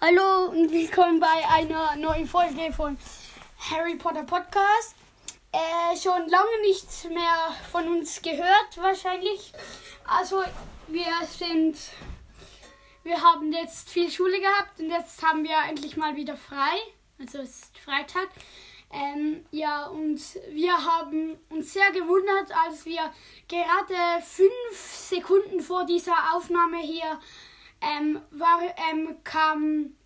Hallo und willkommen bei einer neuen Folge von Harry Potter Podcast. Äh, schon lange nichts mehr von uns gehört, wahrscheinlich. Also, wir sind. Wir haben jetzt viel Schule gehabt und jetzt haben wir endlich mal wieder frei. Also, es ist Freitag. Ähm, ja, und wir haben uns sehr gewundert, als wir gerade fünf Sekunden vor dieser Aufnahme hier ähm, war, ähm, kam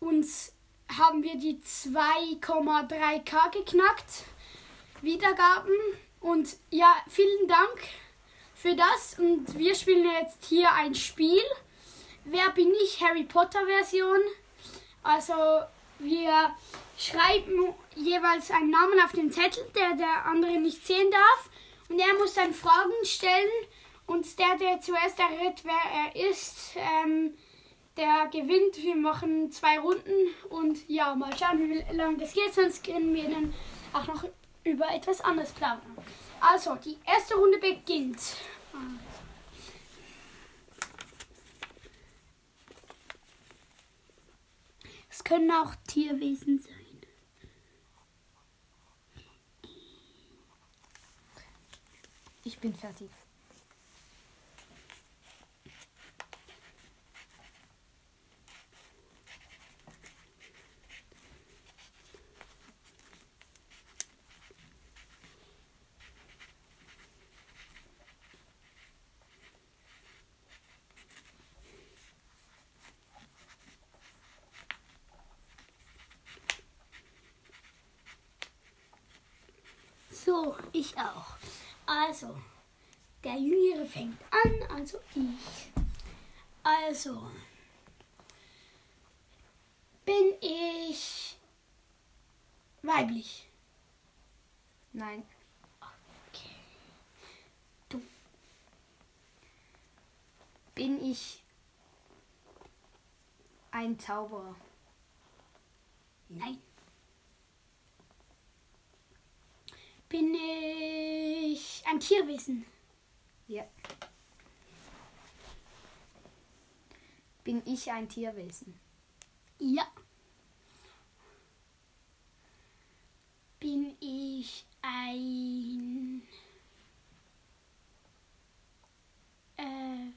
uns, haben wir die 2,3k geknackt. Wiedergaben. Und ja, vielen Dank für das. Und wir spielen jetzt hier ein Spiel. Wer bin ich? Harry Potter Version. Also wir schreiben jeweils einen Namen auf den Zettel, der der andere nicht sehen darf. Und er muss dann Fragen stellen. Und der, der zuerst errät, wer er ist, ähm, der gewinnt. Wir machen zwei Runden. Und ja, mal schauen, wie lange das geht. Sonst können wir dann auch noch über etwas anderes plaudern. Also, die erste Runde beginnt. Es können auch Tierwesen sein. Ich bin fertig. So, ich auch. Also, der Jüngere fängt an, also ich. Also, bin ich weiblich? Nein, Okay. Du, bin ich ein Zauberer? nein. Bin ich ein Tierwesen? Ja. Bin ich ein Tierwesen? Ja. Bin ich ein. Äh,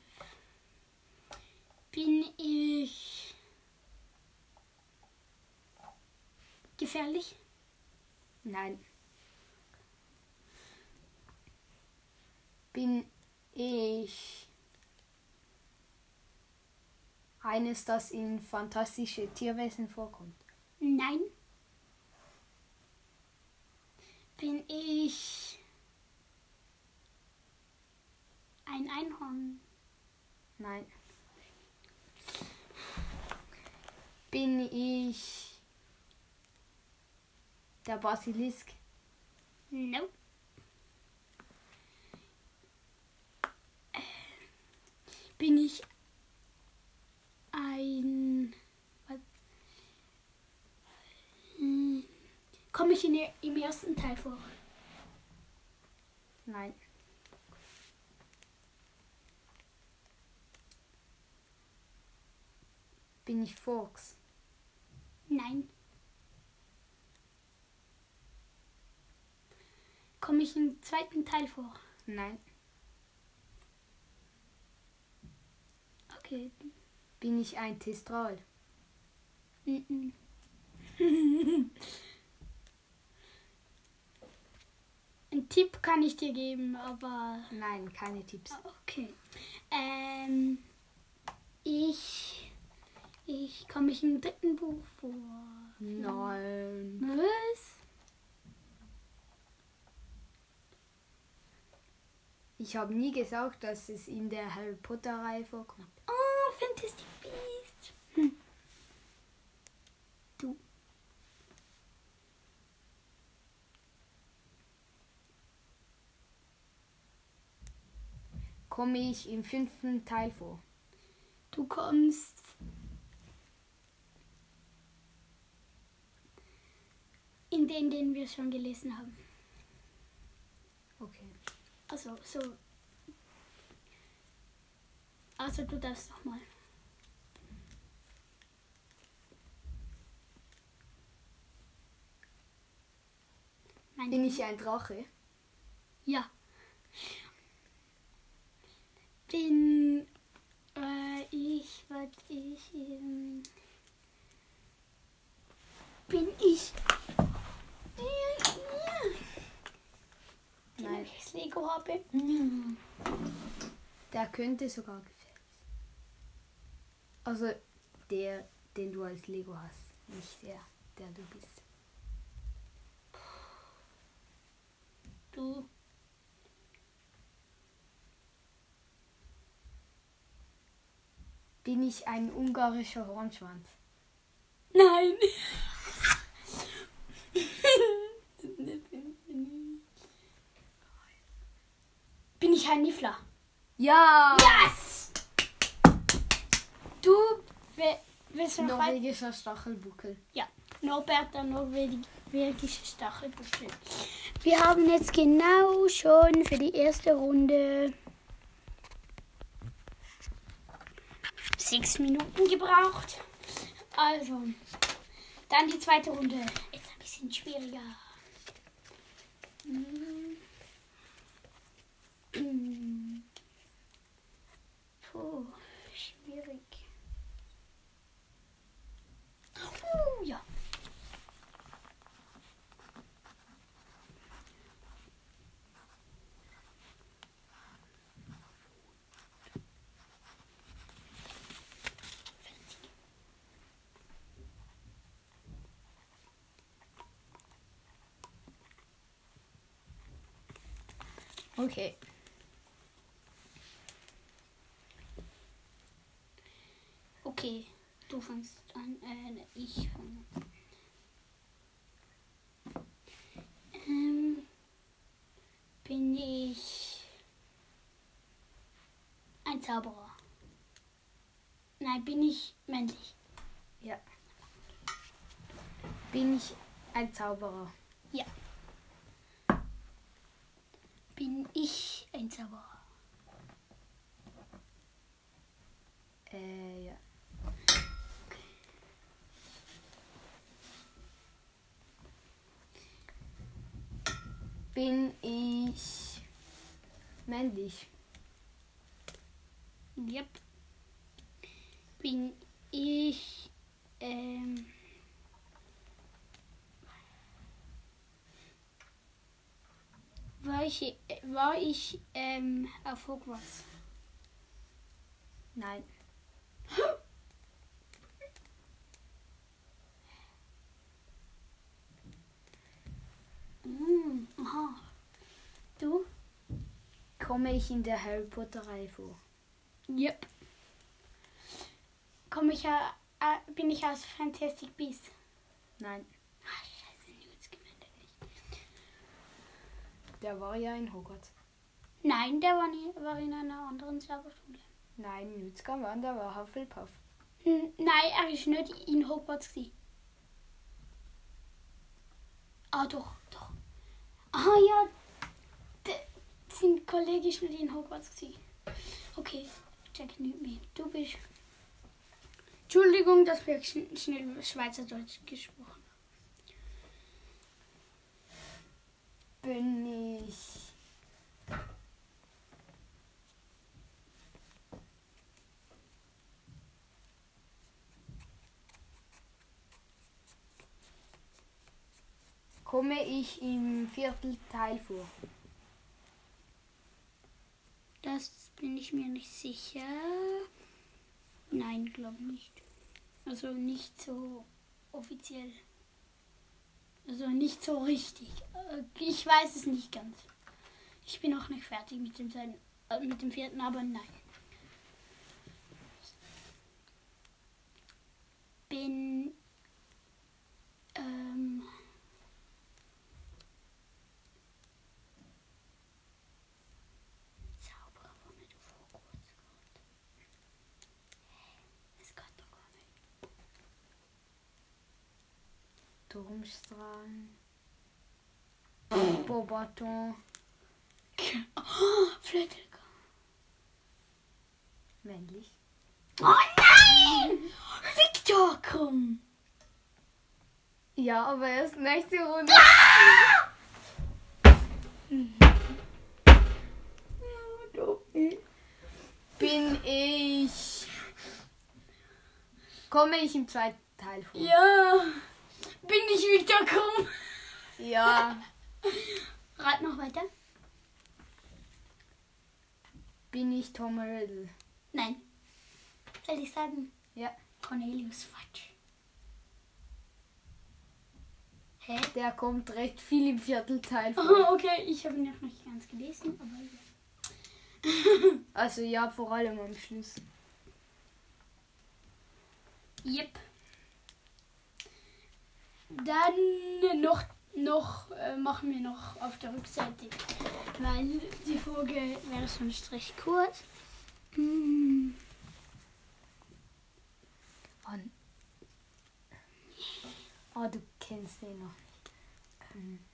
bin ich. gefährlich? Nein. Bin ich eines, das in fantastische Tierwesen vorkommt? Nein. Bin ich. ein Einhorn? Nein. Bin ich der Basilisk? Nope. Bin ich ein. Hm. Komme ich in der, im ersten Teil vor? Nein. Bin ich Fuchs? Nein. Komme ich im zweiten Teil vor? Nein. Okay. Bin ich ein Testral? Mhm. Ein Tipp kann ich dir geben, aber Nein, keine Tipps. okay. Ähm, ich ich komme ich im dritten Buch vor. Nein. Was? Ich habe nie gesagt, dass es in der Harry Potter Reihe vorkommt. Oh, Fantastic Beasts. Hm. Du. Komme ich im fünften Teil vor? Du kommst. In den, den wir schon gelesen haben. Also, so. Also, du darfst nochmal. Bin ich ein Drache? Ja. Bin äh, ich, was ich. Ähm, bin ich. Äh, Nein. ich das Lego habe. Der könnte sogar sein. Also der, den du als Lego hast, nicht der, der du bist. Du. Bin ich ein ungarischer Hornschwanz? Nein. Bin ich ein Niffler? Ja! Yes! Du willst noch weiter? Norwegischer Stachelbuckel. Ja, Norbert, der norwegische Stachelbuckel. Wir haben jetzt genau schon für die erste Runde sechs Minuten gebraucht. Also, dann die zweite Runde. Jetzt ein bisschen schwieriger. Hm. Hm. Puh, schwierig. Uh, ja. Okay. Okay, du fängst an. Äh, ich fange an. Ähm, bin ich ein Zauberer? Nein, bin ich männlich? Ja. Bin ich ein Zauberer? Ja. Bin ich ein Zauberer? Äh, ja. Bin ich männlich? Yep. Bin ich ähm, war ich, war ich ähm, auf Hogwarts? Nein. Mm, aha. Du? Komme ich in der Harry Potter Reihe vor? Yep. Komm ich ja, äh, bin ich aus Fantastic Beasts? Nein. Ah, scheiße, Newts gewinnt er nicht. Der war ja in Hogwarts. Nein, der war, nie, war in einer anderen Zauberschule. Nein, Newt Scamander, der war Hufflepuff. Hm, Nein, er ist nicht in Hogwarts. gewesen. Ah, doch, doch. Ah, ja. de- Sein Kollege ist nicht in Hogwarts. gewesen. Okay, check nicht mehr. Du bist. Entschuldigung, dass wir schn schnell Schweizerdeutsch gesprochen Bin ich. Komme ich im Viertelteil vor? Das bin ich mir nicht sicher. Nein, glaube nicht. Also nicht so offiziell. Also nicht so richtig. Äh, Ich weiß es nicht ganz. Ich bin auch nicht fertig mit dem, zweiten- äh, mit dem vierten, aber nein. Bin ähm, Zauberer von nicht auf Hogwarts gehabt. Es geht doch gar nicht. Turmstrahlen. Bobaton. Oh, Flötelka. Männlich. Oh nein! Victor, komm! Ja, aber erst nächste Runde. Bin ich. Komme ich im zweiten Teil vor? Ja. Bin ich Victor Krumm? Ja. Rat noch weiter. Bin ich Tom Riddle? Nein. Soll ich sagen? Ja. Cornelius Fudge. Hä? Der kommt recht viel im Viertelteil vor. Oh, okay, ich habe ihn noch nicht ganz gelesen, aber ja. Also ja, vor allem am Schluss. Yep. Dann noch, noch äh, machen wir noch auf der Rückseite, weil die Folge wäre sonst recht kurz. Hm. Und oh, du kennst den noch nicht. Ähm.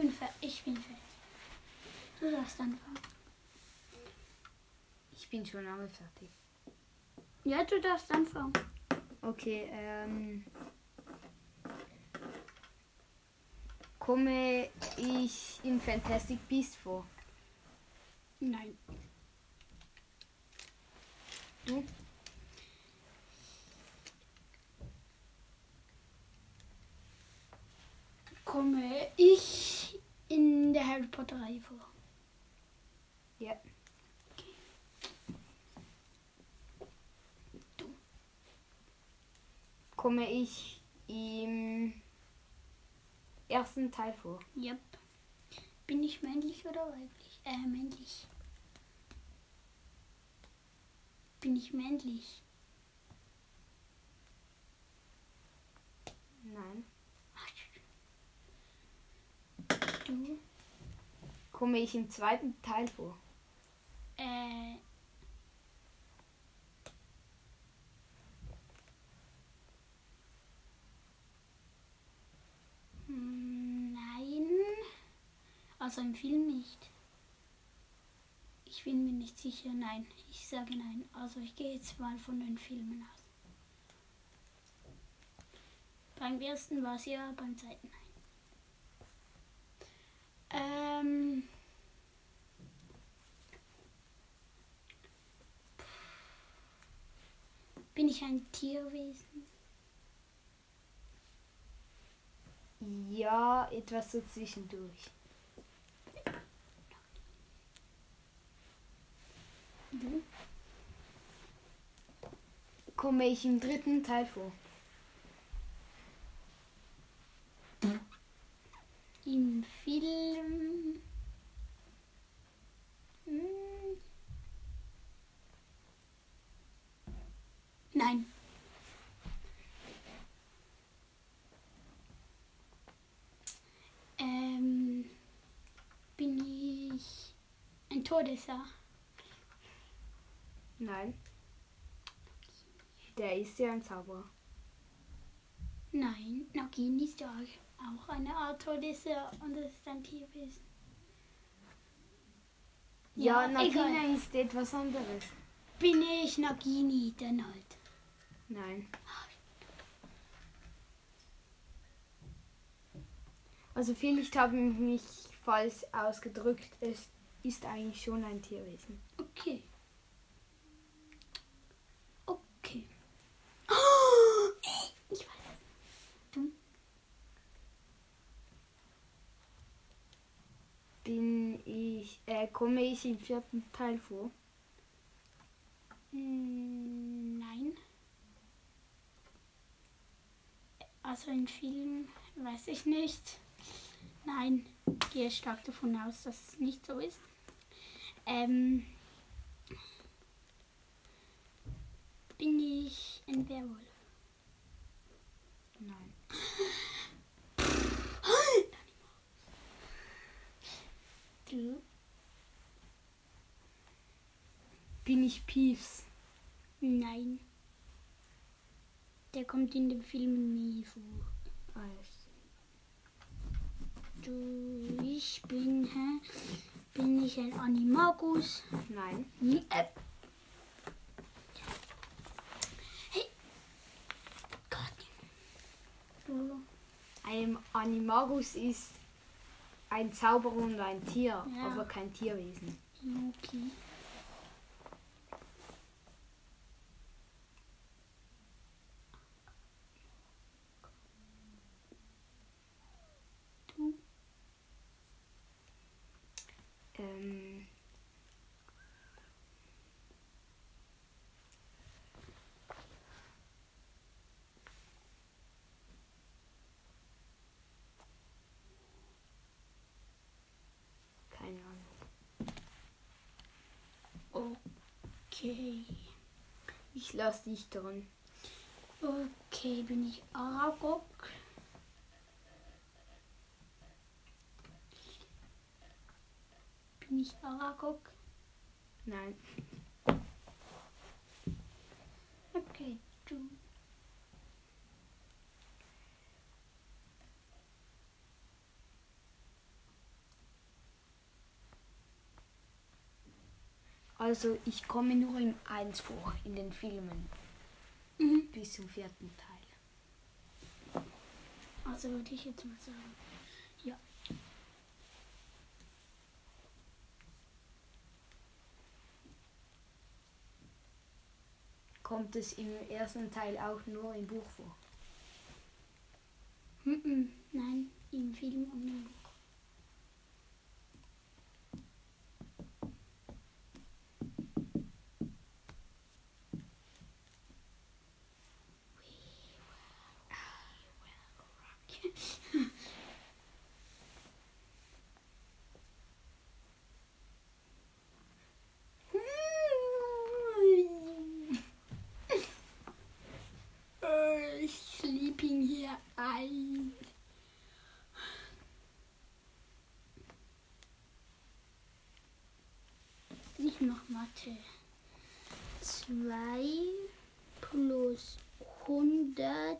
Bin fertig. Ich bin fertig. Du darfst anfangen. Ich bin schon lange fertig. Ja, du darfst anfangen. Okay, ähm. Komme ich in Fantastic Beast vor? Nein. Du? Komme ich in Reihe vor? Ja. Komme ich im ersten Teil vor? Yep. Bin ich männlich oder weiblich? Äh, männlich. Bin ich männlich? Nein. Du? Komme ich im zweiten Teil vor? Äh. hm, Nein. Also im Film nicht. Ich bin mir nicht sicher. Nein, ich sage nein. Also ich gehe jetzt mal von den Filmen aus. Beim ersten war es ja, beim zweiten nein. Ähm. Bin ich ein Tierwesen? Ja, etwas so zwischendurch. Du? Komme ich im dritten Teil vor? Im Film. Hm. Nein. Ähm, bin ich ein Todesser? Nein. Der ist ja ein Zauberer. Nein, Nagini ist ja auch eine Art Todesser und das ist ein Tierwesen. Ja, Ja, Nagina egal. ist etwas anderes. Bin ich Nagini, dann halt. Nein. Also vielleicht habe ich mich falsch ausgedrückt. Es ist eigentlich schon ein Tierwesen. Okay. Ich weiß es. Du? Bin ich, äh, komme ich im vierten Teil vor? Mm, Nein. Also im Film weiß ich nicht. Nein, gehe stark davon aus, dass es nicht so ist. Ähm, bin ich ein Werwolf? Nein. Du? Bin ich Peeves? Nein. Der kommt in dem Film nie vor. Alles. Du, ich bin, hä? Bin ich ein Animagus? Nein. Hm, äh. Hey. Gott. Ein Animagus ist ein Zauberer und ein Tier, Ja. aber kein Tierwesen. Okay. Du. Ähm, keine Ahnung. Okay. Ich lasse dich dran. Okay, bin ich Aragog? Bin ich Aragog? Nein. Okay, du. Also ich komme nur in eins vor, in den Filmen. Mhm. Bis zum vierten Teil. Also würde ich jetzt mal sagen. Ja. Kommt es im ersten Teil auch nur im Buch vor? Mhm. Nein, im Film und im Buch. Äh, Ich lieb ihn hier ein. Nicht Mathe. 2 plus 100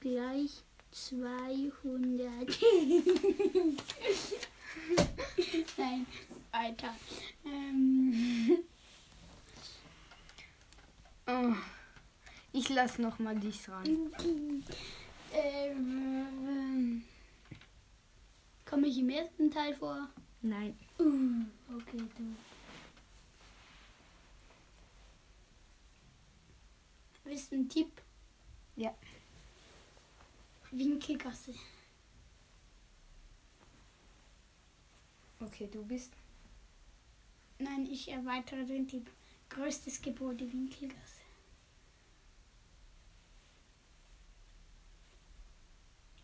gleich 200. Nein, Alter. Ähm, Oh. Ich lasse noch mal dich dran. ähm, Komme ich im ersten Teil vor? Nein. Uh, okay, du. Willst du einen Tipp? Ja. Winkelgasse. Okay, du bist. Nein, ich erweitere den Tipp. Größtes Gebäude Winkelgasse.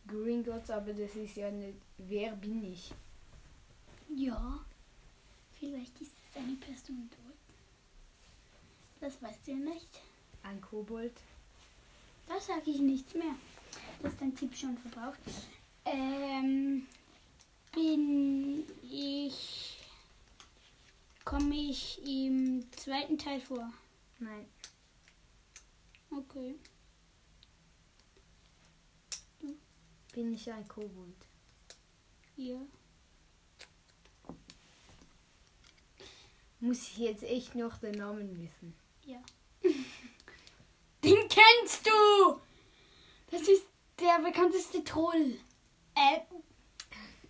Gringotts, aber das ist ja nicht. Wer bin ich? Ja. Vielleicht ist es eine Person dort. Das weißt du ja nicht. Ein Kobold. Da sage ich nichts mehr. Das ist dein Tipp schon verbraucht. Ähm, bin ich. Komme ich im zweiten Teil vor? Nein. Okay. Bin ich ein Kobold? Ja. Muss ich jetzt echt noch den Namen wissen? Ja. Kennst du! Das ist der bekannteste Troll. Äh,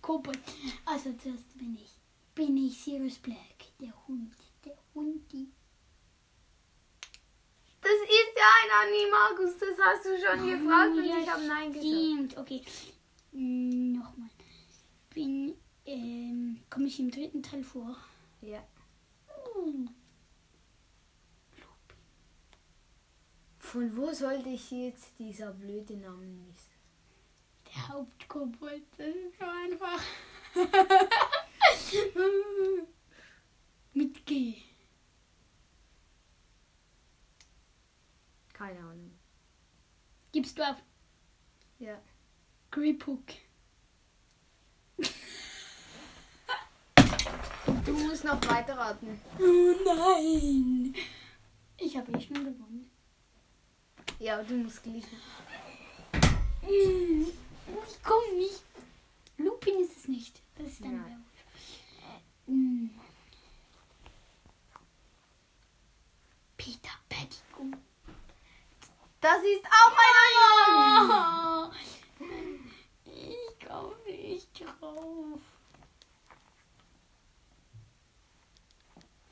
Kobold. Also zuerst bin ich. Bin ich Sirius Black, der Hund. Der Hundi. Das ist ja ein Animagus, das hast du schon gefragt und ich habe Nein gesagt. Stimmt, okay. Mm, Nochmal. Bin, ähm, komme ich im dritten Teil vor? Ja. Mm. Von wo sollte ich jetzt dieser blöde Namen wissen? Der Hauptkobold, das ist so einfach. Mit G. Keine Ahnung. Gibst du auf Ja. Griphook. Du musst noch weiterraten. Oh nein! Ich habe eh schon gewonnen. Ja, du musst. Hm, Ich komme nicht. Lupin ist es nicht. Das ist ein. Werwolf. Hm. Peter Pettigrew. Das ist auch ein! Oh, ich komme nicht drauf.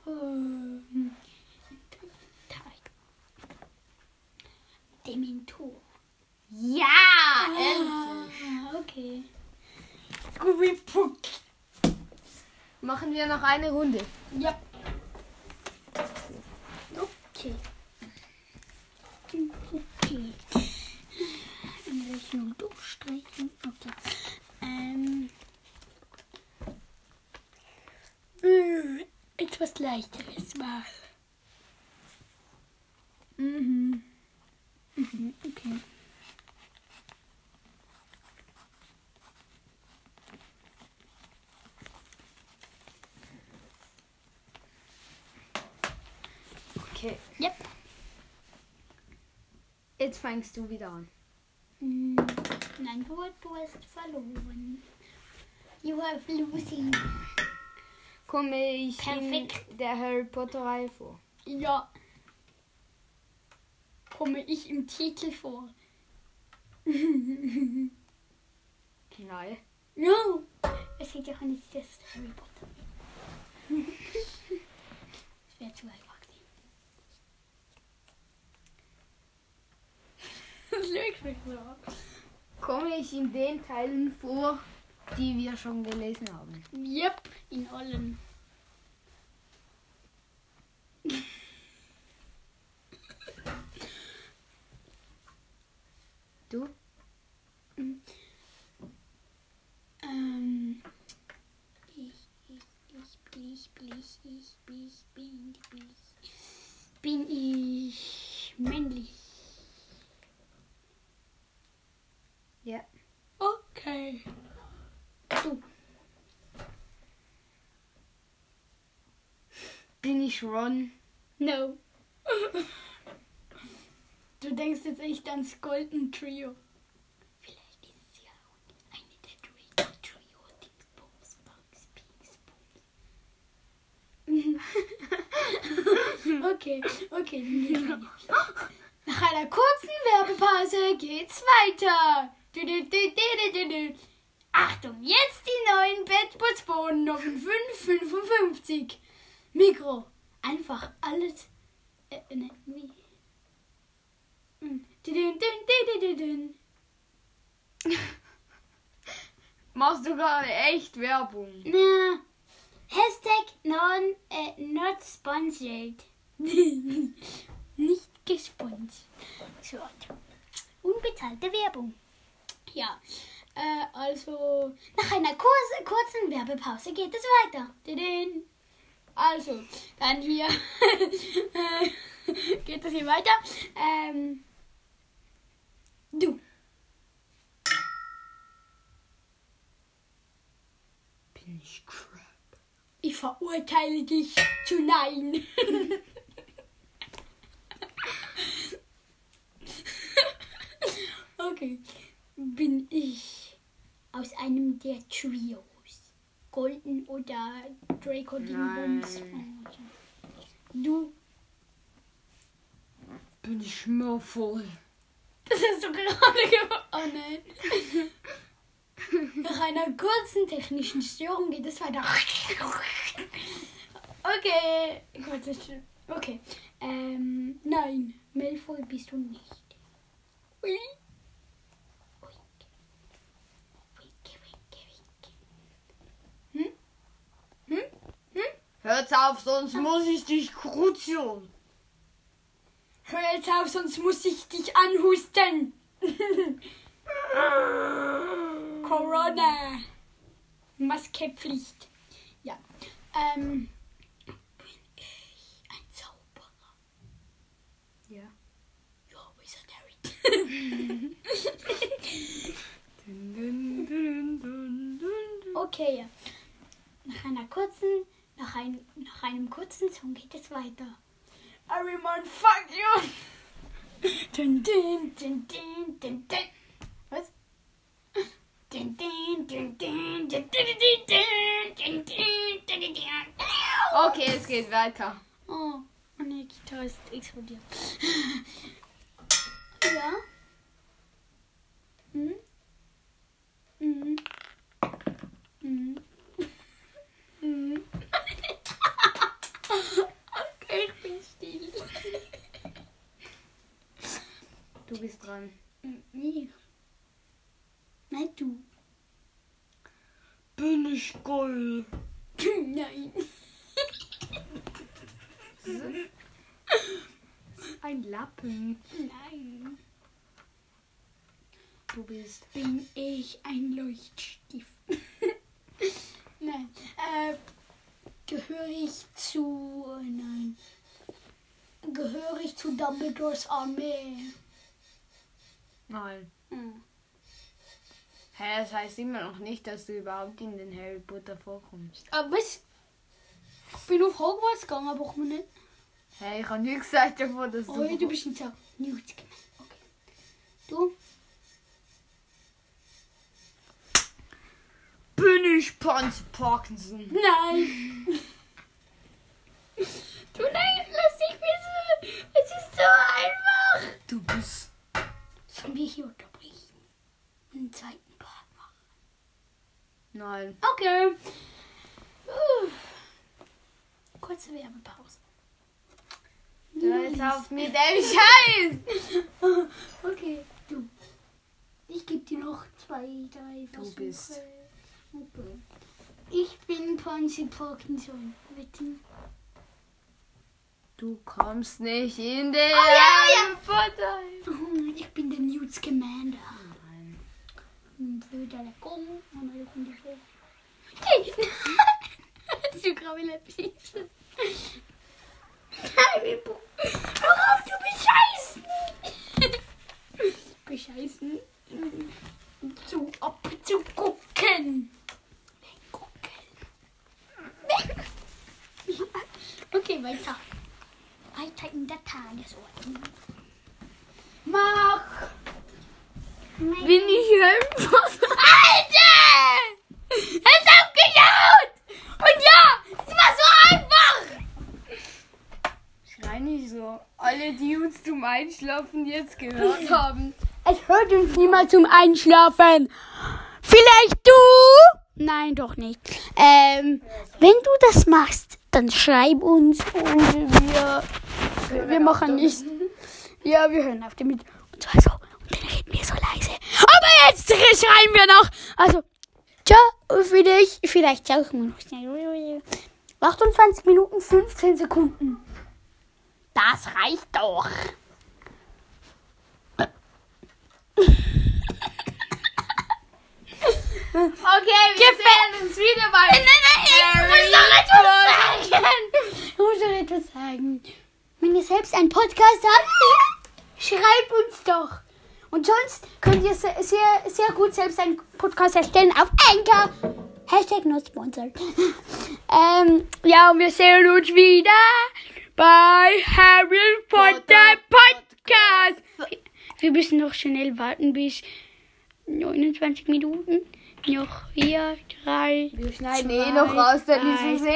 Hm. Dementor. Ja! Ah, okay. Scooby Puck. Machen wir noch eine Runde. Ja. Okay. Okay. Ich nur durchstreichen. Okay. Ähm. äh, Etwas leichteres mal. Mhm. Mhm, okay. Okay. Yep. Jetzt fängst du wieder an. Nein, du, du hast verloren. You have losing. Komme ich Perfekt. in der Harry Potter Reihe vor? Ja. Komme ich im Titel vor? Nein. No. Es geht ja auch nicht das Harry Potter. Das wäre zu einfach. Komme ich in den Teilen vor, die wir schon gelesen haben? Yep, in allen. Du? Ähm. Ich, ich, ich, ich, ich, ich, ich, bin, ich. Bin ich männlich? Ja. Okay. Du. Bin ich Ron? No. Du denkst jetzt echt ans Golden Trio. Vielleicht ist es ja auch eine der Draco Trio. Dingsbums, Bums. okay, okay, dann geht's. Nach einer kurzen Werbepause geht's weiter. Du, du, du. Achtung, jetzt die neuen Bettputzbohnen auf den 555. Mikro. Einfach alles. Äh, ne, wie? Hm. Machst du gerade echt Werbung? Na, Hashtag non, äh, not sponsored. Nicht gesponsert. So. Unbezahlte Werbung. Ja, äh, also nach einer kurz, kurzen Werbepause geht es weiter. Also, dann hier geht es hier weiter. Ähm, du. Bin ich Crab? Ich verurteile dich zu Nein. okay. Bin ich aus einem der Trios? Golden oder Draco Dingbums? Du. Bin ich Malfoy? Das hast du gerade gemacht. Oh nein. Nach einer kurzen technischen Störung geht es weiter. Okay. Okay. Ähm, nein. Malfoy bist du nicht. Ui. Winke. Winke, winke, winke. Hm? Hm? Hm? Hört auf, sonst muss ich dich kruzeln. Hör jetzt auf, sonst muss ich dich anhusten. Corona. Maskepflicht. Ja. Ähm. Bin ich ein Zauberer? Ja. Ja, Wizardary. okay. Nach einer kurzen, nach, ein, nach einem kurzen Song geht es weiter. Everyone, fuck you! Dun, dun, dun, dun, dun, dun. Was? Okay, es geht weiter. Oh, meine Gitarre ist explodiert. Ja? Hm? Mhm. Mhm. Mhm. Okay, ich bin still. Du bist dran. Wie? Nein, du. Bin ich geil. Nein. Ein Lappen. Nein. Du bist. Bin ich ein Leuchtstift? Nein. Äh, gehöre ich zu. Nein. Gehöre ich zu Dumbledores Armee? Nein. Hm. Hä, das heißt immer noch nicht, dass du überhaupt in den Harry Potter vorkommst. Aber was? Ich bin auf Hogwarts gegangen, aber auch mal nicht. Hä, ich habe nie gesagt davon, dass Oh, du. ja, du bist nicht so. Gemeint. Okay. Du? Bin ich Pansy Parkinson? Nein. du nein, lass dich wissen. Es ist so einfach. Du bist. Sollen wir hier unterbrechen? Und einen zweiten Part machen? Nein. Okay. Uff. Kurze Werbepause. Hör jetzt auf mit dem Scheiß! Okay, du. Ich gebe dir noch zwei, drei Du Versuche. bist. Okay. Ich bin Pansy Parkinson. Bitte. Du kommst nicht in den oh, ja, ja. Ich bin der Newt Commander. Nein. Du graue Läppchen. Zum Einschlafen. Vielleicht du? Nein, doch nicht. Ähm, wenn du das machst, dann schreib uns und wir, wir machen nicht. Ja, wir hören auf damit. Und zwar so. Und dann reden wir so leise. Aber jetzt schreien wir noch. Also, ciao für dich. Vielleicht ciao. 28 Minuten 15 Sekunden. Das reicht doch. Okay, wir Gefällt- sehen uns wieder bei Nein, nein, ich muss doch etwas sagen. Ich muss doch etwas sagen. Wenn ihr selbst einen Podcast habt, schreibt uns doch. Und sonst könnt ihr sehr, sehr, sehr gut selbst einen Podcast erstellen auf Anchor. Hashtag not sponsored. ähm, ja, und wir sehen uns wieder bei Harry Potter Podcast. Wir müssen noch schnell warten bis 29 Minuten noch vier, drei. Wir schneiden zwei, eh noch raus, denn diesen eh